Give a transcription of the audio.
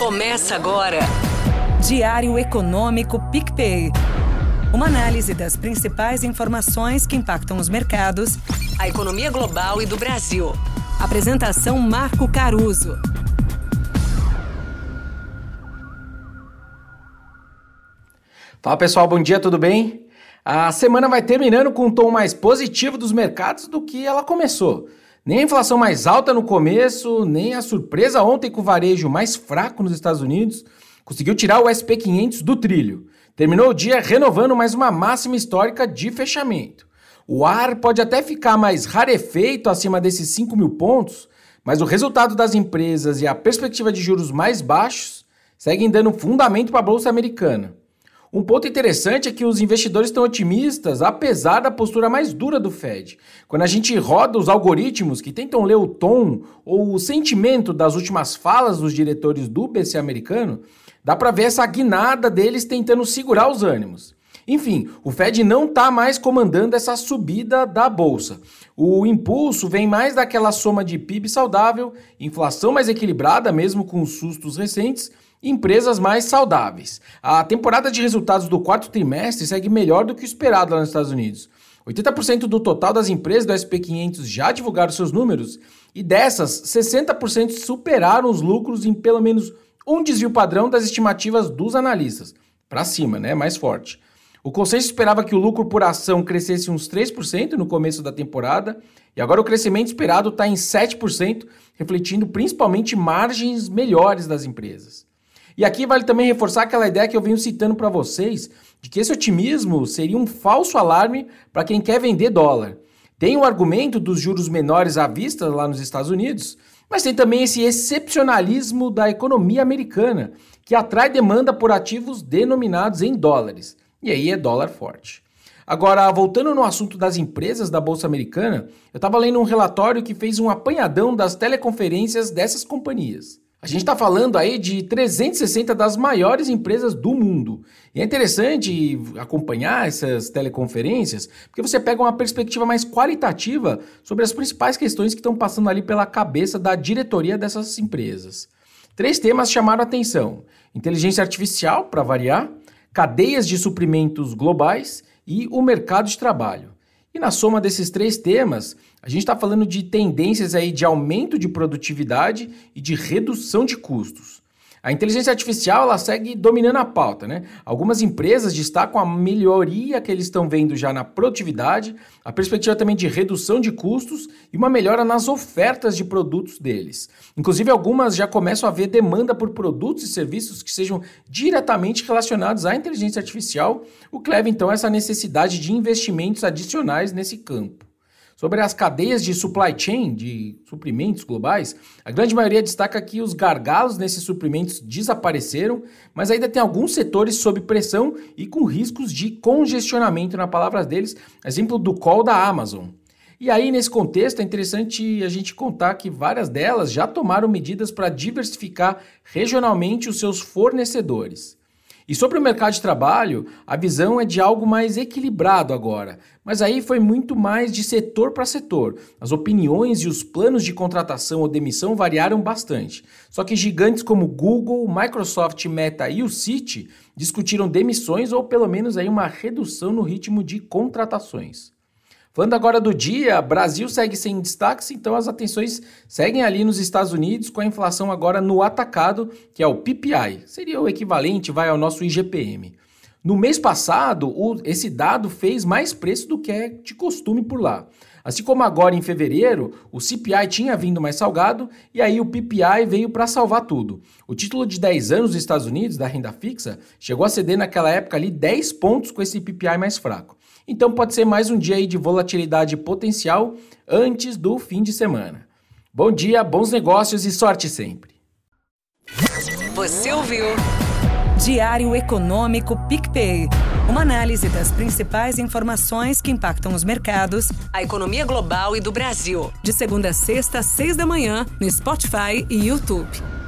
Começa agora. Diário Econômico PicPay. Uma análise das principais informações que impactam os mercados, a economia global e do Brasil. Apresentação Marco Caruso. Fala pessoal, bom dia, tudo bem? A semana vai terminando com um tom mais positivo dos mercados do que ela começou. Nem a inflação mais alta no começo, nem a surpresa ontem com o varejo mais fraco nos Estados Unidos conseguiu tirar o SP500 do trilho. Terminou o dia renovando mais uma máxima histórica de fechamento. O ar pode até ficar mais rarefeito acima desses 5 mil pontos, mas o resultado das empresas e a perspectiva de juros mais baixos seguem dando fundamento para a Bolsa Americana. Um ponto interessante é que os investidores estão otimistas, apesar da postura mais dura do Fed. Quando a gente roda os algoritmos que tentam ler o tom ou o sentimento das últimas falas dos diretores do BC americano, dá para ver essa guinada deles tentando segurar os ânimos. Enfim, o Fed não está mais comandando essa subida da bolsa. O impulso vem mais daquela soma de PIB saudável, inflação mais equilibrada, mesmo com os sustos recentes, empresas mais saudáveis. A temporada de resultados do quarto trimestre segue melhor do que o esperado lá nos Estados Unidos. 80% do total das empresas do SP500 já divulgaram seus números e dessas, 60% superaram os lucros em pelo menos um desvio padrão das estimativas dos analistas. Para cima, né? Mais forte. O consenso esperava que o lucro por ação crescesse uns 3% no começo da temporada, e agora o crescimento esperado está em 7%, refletindo principalmente margens melhores das empresas. E aqui vale também reforçar aquela ideia que eu venho citando para vocês, de que esse otimismo seria um falso alarme para quem quer vender dólar. Tem o argumento dos juros menores à vista lá nos Estados Unidos, mas tem também esse excepcionalismo da economia americana, que atrai demanda por ativos denominados em dólares. E aí é dólar forte. Agora, voltando no assunto das empresas da Bolsa Americana, eu estava lendo um relatório que fez um apanhadão das teleconferências dessas companhias. A gente está falando aí de 360 das maiores empresas do mundo. E é interessante acompanhar essas teleconferências, porque você pega uma perspectiva mais qualitativa sobre as principais questões que estão passando ali pela cabeça da diretoria dessas empresas. Três temas chamaram atenção: inteligência artificial, para variar, cadeias de suprimentos globais e o mercado de trabalho. E na soma desses três temas, a gente está falando de tendências aí de aumento de produtividade e de redução de custos. A inteligência artificial ela segue dominando a pauta, né? Algumas empresas destacam a melhoria que eles estão vendo já na produtividade, a perspectiva também de redução de custos e uma melhora nas ofertas de produtos deles. Inclusive, algumas já começam a ver demanda por produtos e serviços que sejam diretamente relacionados à inteligência artificial, o que leva então a essa necessidade de investimentos adicionais nesse campo. Sobre as cadeias de supply chain, de suprimentos globais, a grande maioria destaca que os gargalos nesses suprimentos desapareceram, mas ainda tem alguns setores sob pressão e com riscos de congestionamento, na palavras deles, exemplo do call da Amazon. E aí, nesse contexto, é interessante a gente contar que várias delas já tomaram medidas para diversificar regionalmente os seus fornecedores. E sobre o mercado de trabalho, a visão é de algo mais equilibrado agora, mas aí foi muito mais de setor para setor. As opiniões e os planos de contratação ou demissão variaram bastante. Só que gigantes como Google, Microsoft, Meta e o City discutiram demissões ou pelo menos aí uma redução no ritmo de contratações. Falando agora do dia, Brasil segue sem destaques, então as atenções seguem ali nos Estados Unidos com a inflação agora no atacado, que é o PPI. Seria o equivalente, vai ao nosso IGPM. No mês passado, o, esse dado fez mais preço do que é de costume por lá. Assim como agora em fevereiro, o CPI tinha vindo mais salgado e aí o PPI veio para salvar tudo. O título de 10 anos dos Estados Unidos, da renda fixa, chegou a ceder naquela época ali 10 pontos com esse PPI mais fraco. Então pode ser mais um dia aí de volatilidade potencial antes do fim de semana. Bom dia, bons negócios e sorte sempre. Você ouviu? Diário Econômico PicPay. Uma análise das principais informações que impactam os mercados, a economia global e do Brasil. De segunda a sexta, às seis da manhã, no Spotify e YouTube.